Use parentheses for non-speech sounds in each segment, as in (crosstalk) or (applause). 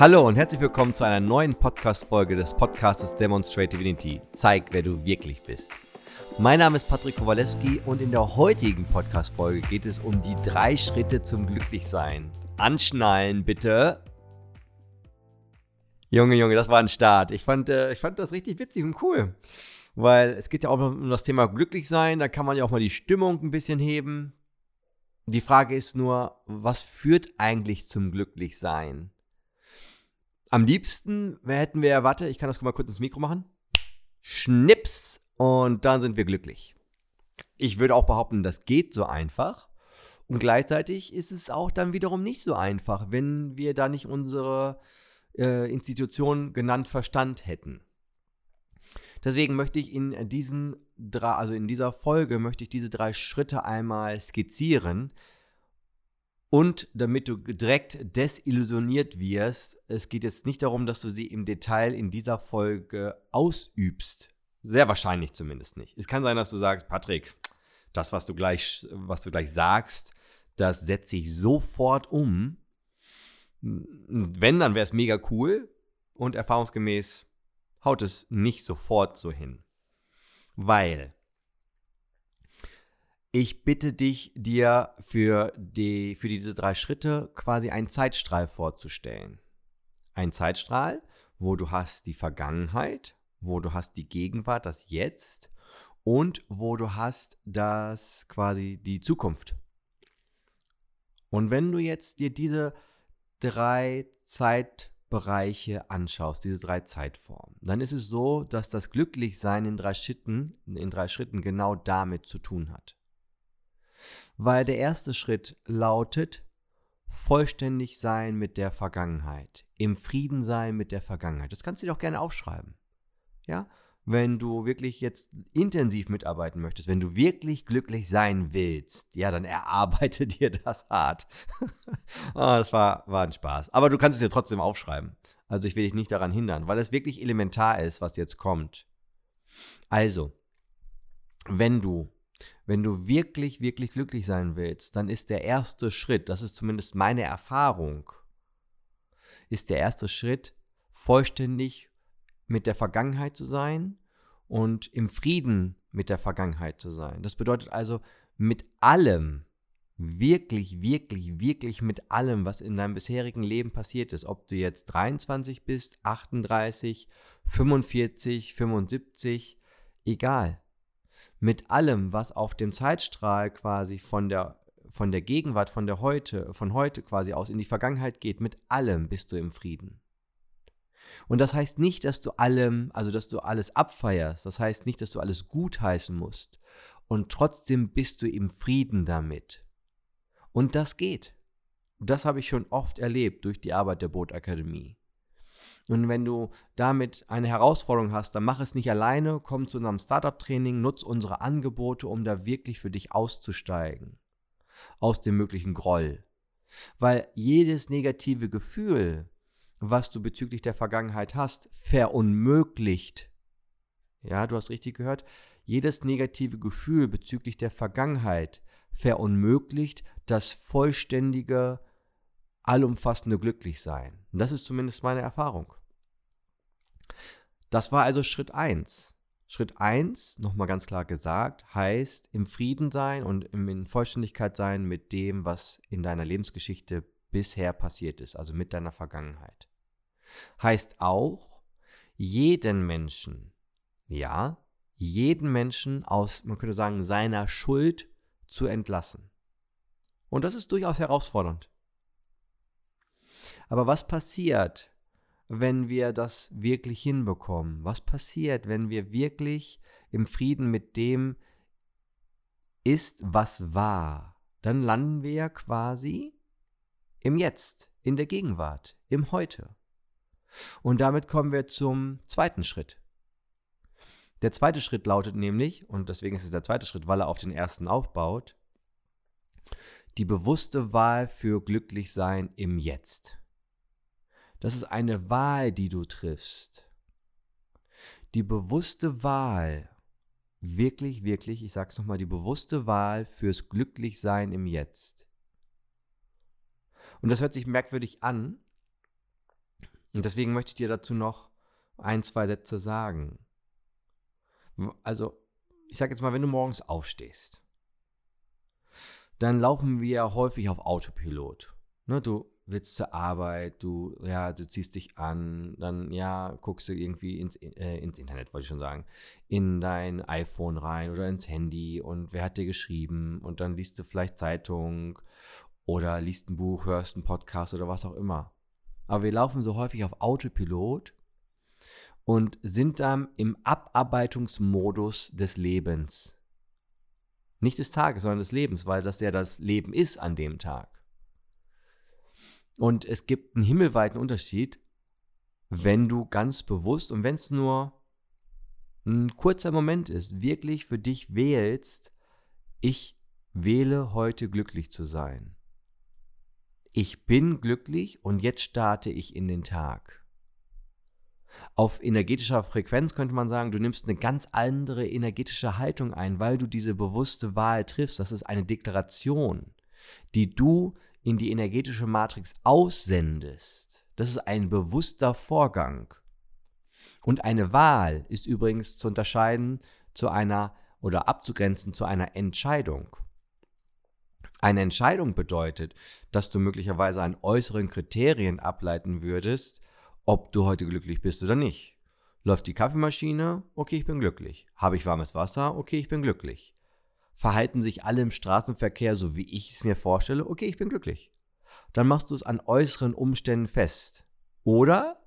Hallo und herzlich willkommen zu einer neuen Podcast-Folge des Podcastes Demonstrate Divinity. Zeig, wer du wirklich bist. Mein Name ist Patrick Kowalewski und in der heutigen Podcast-Folge geht es um die drei Schritte zum Glücklichsein. Anschnallen, bitte. Junge, Junge, das war ein Start. Ich fand, äh, ich fand das richtig witzig und cool. Weil es geht ja auch um das Thema Glücklichsein. Da kann man ja auch mal die Stimmung ein bisschen heben. Die Frage ist nur, was führt eigentlich zum Glücklichsein? Am liebsten hätten wir, warte, ich kann das mal kurz ins Mikro machen. Schnips und dann sind wir glücklich. Ich würde auch behaupten, das geht so einfach. Und gleichzeitig ist es auch dann wiederum nicht so einfach, wenn wir da nicht unsere äh, Institution genannt Verstand hätten. Deswegen möchte ich in diesen drei, also in dieser Folge möchte ich diese drei Schritte einmal skizzieren, und damit du direkt desillusioniert wirst, es geht jetzt nicht darum, dass du sie im Detail in dieser Folge ausübst. Sehr wahrscheinlich zumindest nicht. Es kann sein, dass du sagst, Patrick, das, was du gleich, was du gleich sagst, das setze ich sofort um. Wenn, dann wäre es mega cool und erfahrungsgemäß haut es nicht sofort so hin. Weil ich bitte dich, dir für, die, für diese drei Schritte quasi einen Zeitstrahl vorzustellen. Ein Zeitstrahl, wo du hast die Vergangenheit, wo du hast die Gegenwart, das Jetzt und wo du hast das quasi die Zukunft. Und wenn du jetzt dir diese drei Zeitbereiche anschaust, diese drei Zeitformen, dann ist es so, dass das Glücklichsein in drei Schritten, in drei Schritten genau damit zu tun hat weil der erste Schritt lautet, vollständig sein mit der Vergangenheit, im Frieden sein mit der Vergangenheit. Das kannst du dir auch gerne aufschreiben. Ja? Wenn du wirklich jetzt intensiv mitarbeiten möchtest, wenn du wirklich glücklich sein willst, ja, dann erarbeite (laughs) dir das hart. oh, (laughs) das war, war ein Spaß. Aber du kannst es dir trotzdem aufschreiben. Also ich will dich nicht daran hindern, weil es wirklich elementar ist, was jetzt kommt. Also, wenn du wenn du wirklich, wirklich glücklich sein willst, dann ist der erste Schritt, das ist zumindest meine Erfahrung, ist der erste Schritt, vollständig mit der Vergangenheit zu sein und im Frieden mit der Vergangenheit zu sein. Das bedeutet also mit allem, wirklich, wirklich, wirklich mit allem, was in deinem bisherigen Leben passiert ist, ob du jetzt 23 bist, 38, 45, 75, egal mit allem, was auf dem Zeitstrahl quasi von der, von der Gegenwart, von der heute, von heute quasi aus in die Vergangenheit geht, mit allem bist du im Frieden. Und das heißt nicht, dass du allem, also dass du alles abfeierst. Das heißt nicht, dass du alles gutheißen musst. Und trotzdem bist du im Frieden damit. Und das geht. Das habe ich schon oft erlebt durch die Arbeit der Bootakademie. Und wenn du damit eine Herausforderung hast, dann mach es nicht alleine, komm zu unserem Startup-Training, nutz unsere Angebote, um da wirklich für dich auszusteigen. Aus dem möglichen Groll. Weil jedes negative Gefühl, was du bezüglich der Vergangenheit hast, verunmöglicht. Ja, du hast richtig gehört. Jedes negative Gefühl bezüglich der Vergangenheit verunmöglicht das vollständige allumfassende Glücklichsein. Und das ist zumindest meine Erfahrung. Das war also Schritt 1. Schritt 1, nochmal ganz klar gesagt, heißt im Frieden sein und in Vollständigkeit sein mit dem, was in deiner Lebensgeschichte bisher passiert ist, also mit deiner Vergangenheit. Heißt auch, jeden Menschen, ja, jeden Menschen aus, man könnte sagen, seiner Schuld zu entlassen. Und das ist durchaus herausfordernd. Aber was passiert, wenn wir das wirklich hinbekommen? Was passiert, wenn wir wirklich im Frieden mit dem ist, was war? Dann landen wir ja quasi im Jetzt, in der Gegenwart, im Heute. Und damit kommen wir zum zweiten Schritt. Der zweite Schritt lautet nämlich, und deswegen ist es der zweite Schritt, weil er auf den ersten aufbaut, die bewusste Wahl für Glücklichsein im Jetzt. Das ist eine Wahl, die du triffst. Die bewusste Wahl, wirklich, wirklich, ich sag's nochmal, die bewusste Wahl fürs Glücklichsein im Jetzt. Und das hört sich merkwürdig an, Und deswegen möchte ich dir dazu noch ein, zwei Sätze sagen. Also, ich sage jetzt mal, wenn du morgens aufstehst, dann laufen wir häufig auf Autopilot. Ne, du willst zur Arbeit, du, ja, du ziehst dich an, dann, ja, guckst du irgendwie ins, äh, ins Internet, wollte ich schon sagen, in dein iPhone rein oder ins Handy und wer hat dir geschrieben und dann liest du vielleicht Zeitung oder liest ein Buch, hörst einen Podcast oder was auch immer. Aber wir laufen so häufig auf Autopilot und sind dann im Abarbeitungsmodus des Lebens. Nicht des Tages, sondern des Lebens, weil das ja das Leben ist an dem Tag. Und es gibt einen himmelweiten Unterschied, wenn du ganz bewusst und wenn es nur ein kurzer Moment ist, wirklich für dich wählst, ich wähle heute glücklich zu sein. Ich bin glücklich und jetzt starte ich in den Tag. Auf energetischer Frequenz könnte man sagen, du nimmst eine ganz andere energetische Haltung ein, weil du diese bewusste Wahl triffst. Das ist eine Deklaration, die du in die energetische Matrix aussendest. Das ist ein bewusster Vorgang. Und eine Wahl ist übrigens zu unterscheiden zu einer oder abzugrenzen zu einer Entscheidung. Eine Entscheidung bedeutet, dass du möglicherweise an äußeren Kriterien ableiten würdest, ob du heute glücklich bist oder nicht. Läuft die Kaffeemaschine? Okay, ich bin glücklich. Habe ich warmes Wasser? Okay, ich bin glücklich. Verhalten sich alle im Straßenverkehr so, wie ich es mir vorstelle? Okay, ich bin glücklich. Dann machst du es an äußeren Umständen fest. Oder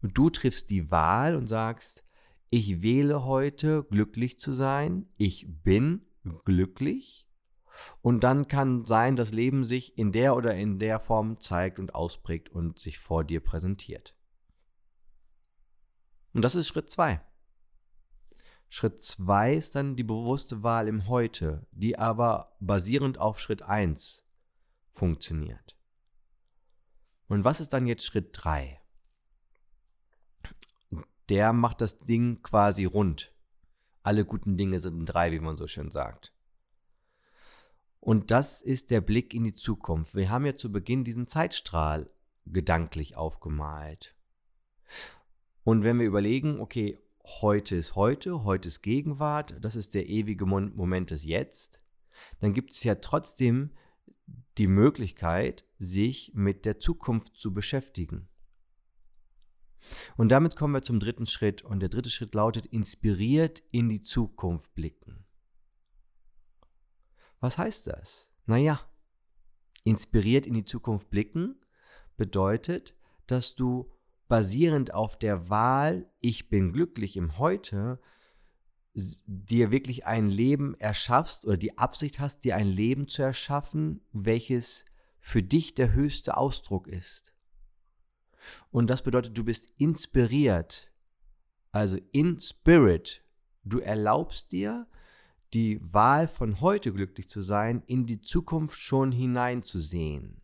du triffst die Wahl und sagst, ich wähle heute glücklich zu sein, ich bin glücklich. Und dann kann sein, dass Leben sich in der oder in der Form zeigt und ausprägt und sich vor dir präsentiert. Und das ist Schritt zwei. Schritt 2 ist dann die bewusste Wahl im Heute, die aber basierend auf Schritt 1 funktioniert. Und was ist dann jetzt Schritt 3? Der macht das Ding quasi rund. Alle guten Dinge sind drei, wie man so schön sagt. Und das ist der Blick in die Zukunft. Wir haben ja zu Beginn diesen Zeitstrahl gedanklich aufgemalt. Und wenn wir überlegen, okay, heute ist heute, heute ist Gegenwart, das ist der ewige Moment des Jetzt, dann gibt es ja trotzdem die Möglichkeit, sich mit der Zukunft zu beschäftigen. Und damit kommen wir zum dritten Schritt. Und der dritte Schritt lautet, inspiriert in die Zukunft blicken. Was heißt das? Naja, inspiriert in die Zukunft blicken bedeutet, dass du basierend auf der Wahl, ich bin glücklich im Heute, dir wirklich ein Leben erschaffst oder die Absicht hast, dir ein Leben zu erschaffen, welches für dich der höchste Ausdruck ist. Und das bedeutet, du bist inspiriert, also in Spirit. Du erlaubst dir, die Wahl von heute glücklich zu sein, in die Zukunft schon hineinzusehen.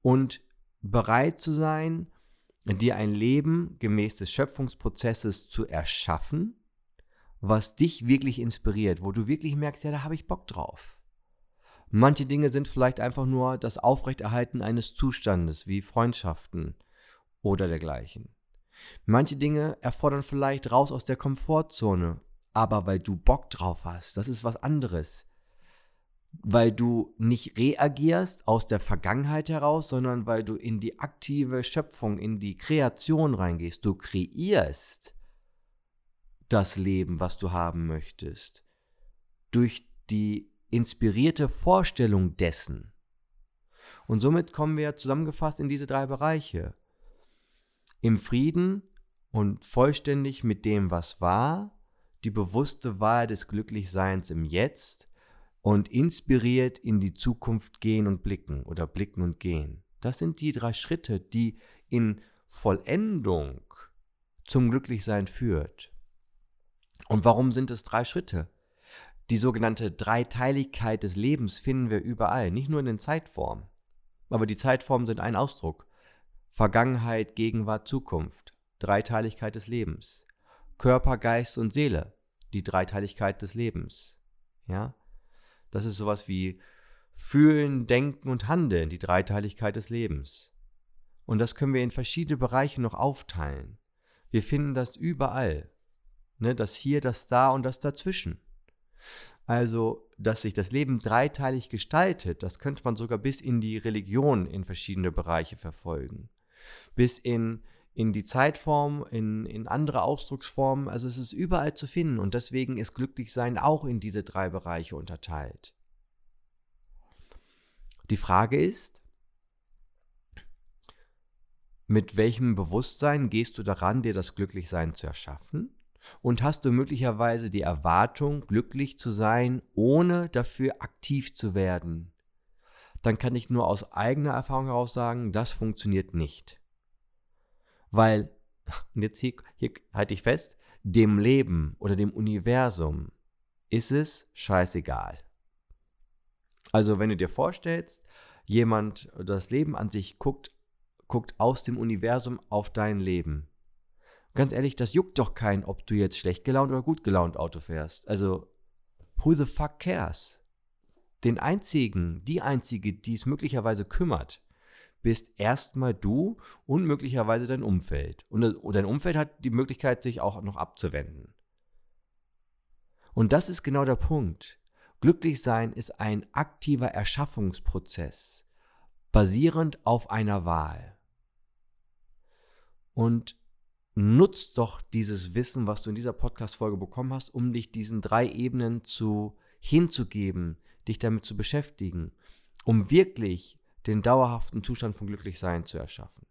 Und bereit zu sein, dir ein Leben gemäß des Schöpfungsprozesses zu erschaffen, was dich wirklich inspiriert, wo du wirklich merkst, ja, da habe ich Bock drauf. Manche Dinge sind vielleicht einfach nur das Aufrechterhalten eines Zustandes, wie Freundschaften oder dergleichen. Manche Dinge erfordern vielleicht raus aus der Komfortzone, aber weil du Bock drauf hast, das ist was anderes weil du nicht reagierst aus der Vergangenheit heraus, sondern weil du in die aktive Schöpfung, in die Kreation reingehst. Du kreierst das Leben, was du haben möchtest, durch die inspirierte Vorstellung dessen. Und somit kommen wir zusammengefasst in diese drei Bereiche. Im Frieden und vollständig mit dem, was war, die bewusste Wahl des Glücklichseins im Jetzt, und inspiriert in die Zukunft gehen und blicken oder blicken und gehen. Das sind die drei Schritte, die in Vollendung zum Glücklichsein führt. Und warum sind es drei Schritte? Die sogenannte Dreiteiligkeit des Lebens finden wir überall, nicht nur in den Zeitformen. Aber die Zeitformen sind ein Ausdruck. Vergangenheit, Gegenwart, Zukunft. Dreiteiligkeit des Lebens. Körper, Geist und Seele. Die Dreiteiligkeit des Lebens. Ja? Das ist sowas wie Fühlen, Denken und Handeln, die Dreiteiligkeit des Lebens. Und das können wir in verschiedene Bereiche noch aufteilen. Wir finden das überall. Ne, das hier, das da und das dazwischen. Also, dass sich das Leben dreiteilig gestaltet, das könnte man sogar bis in die Religion in verschiedene Bereiche verfolgen. Bis in, in die Zeitform, in, in andere Ausdrucksformen. Also es ist überall zu finden und deswegen ist Glücklichsein auch in diese drei Bereiche unterteilt. Die Frage ist, mit welchem Bewusstsein gehst du daran, dir das Glücklichsein zu erschaffen? Und hast du möglicherweise die Erwartung, glücklich zu sein, ohne dafür aktiv zu werden? Dann kann ich nur aus eigener Erfahrung heraus sagen, das funktioniert nicht. Weil, (laughs) und jetzt hier, hier halte ich fest, dem Leben oder dem Universum ist es scheißegal. Also wenn du dir vorstellst, jemand, das Leben an sich guckt, guckt aus dem Universum auf dein Leben ganz ehrlich, das juckt doch keinen, ob du jetzt schlecht gelaunt oder gut gelaunt Auto fährst. Also, who the fuck cares? Den einzigen, die einzige, die es möglicherweise kümmert, bist erstmal du und möglicherweise dein Umfeld. Und dein Umfeld hat die Möglichkeit, sich auch noch abzuwenden. Und das ist genau der Punkt. Glücklich sein ist ein aktiver Erschaffungsprozess, basierend auf einer Wahl. Und nutzt doch dieses Wissen, was du in dieser Podcast-Folge bekommen hast, um dich diesen drei Ebenen zu, hinzugeben, dich damit zu beschäftigen, um wirklich den dauerhaften Zustand von Glücklichsein zu erschaffen.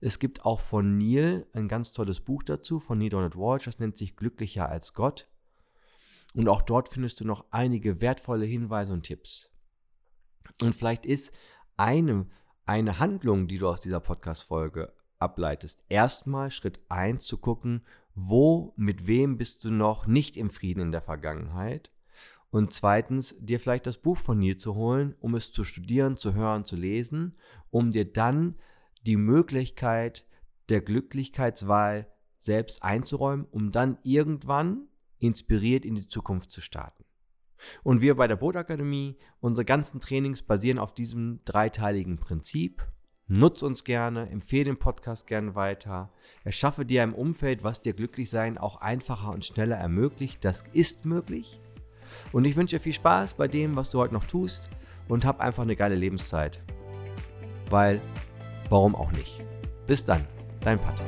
Es gibt auch von Neil ein ganz tolles Buch dazu, von Neil Donald Walsh, das nennt sich Glücklicher als Gott. Und auch dort findest du noch einige wertvolle Hinweise und Tipps. Und vielleicht ist eine, eine Handlung, die du aus dieser Podcast-Folge ableitest. Erstmal Schritt 1 zu gucken, wo, mit wem bist du noch nicht im Frieden in der Vergangenheit. Und zweitens, dir vielleicht das Buch von Neil zu holen, um es zu studieren, zu hören, zu lesen, um dir dann die Möglichkeit der Glücklichkeitswahl selbst einzuräumen, um dann irgendwann inspiriert in die Zukunft zu starten. Und wir bei der Boot-Akademie, unsere ganzen Trainings basieren auf diesem dreiteiligen Prinzip. Nutz uns gerne, empfehle den Podcast gerne weiter. Erschaffe dir ein Umfeld, was dir glücklich sein auch einfacher und schneller ermöglicht. Das ist möglich. Und ich wünsche dir viel Spaß bei dem, was du heute noch tust und hab einfach eine geile Lebenszeit. Weil, warum auch nicht? Bis dann, dein Patrick.